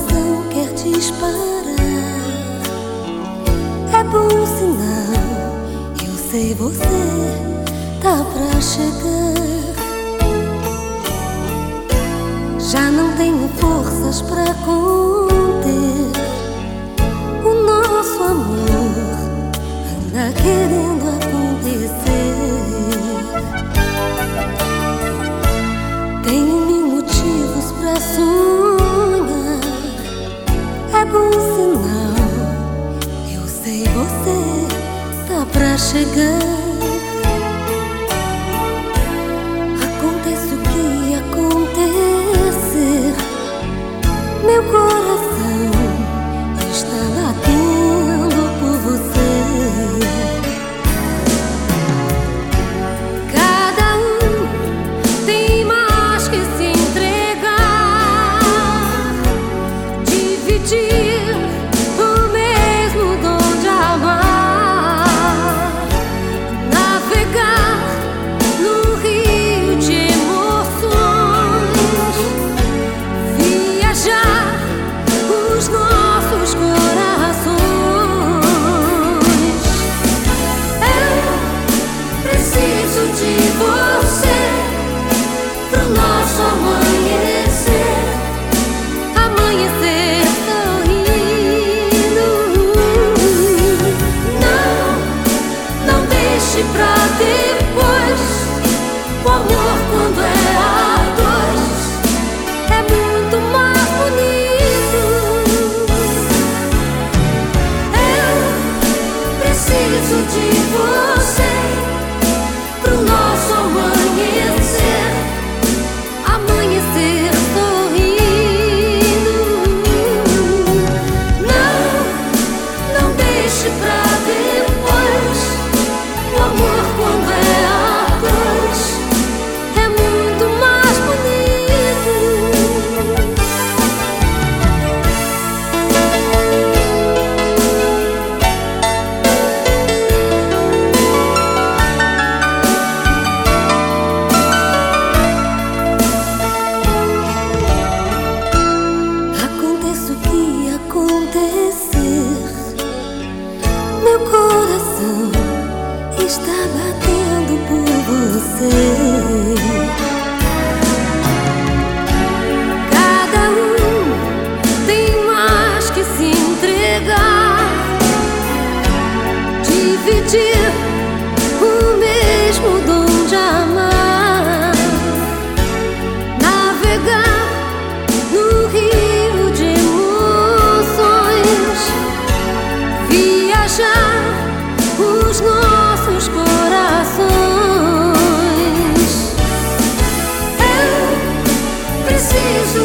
coração quer disparar. É bom sinal, eu sei você tá pra chegar. Já não tenho forças pra conter 是个 so Jesus.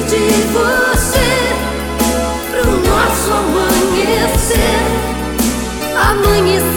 de você pro nosso amanhecer. Amanhecer.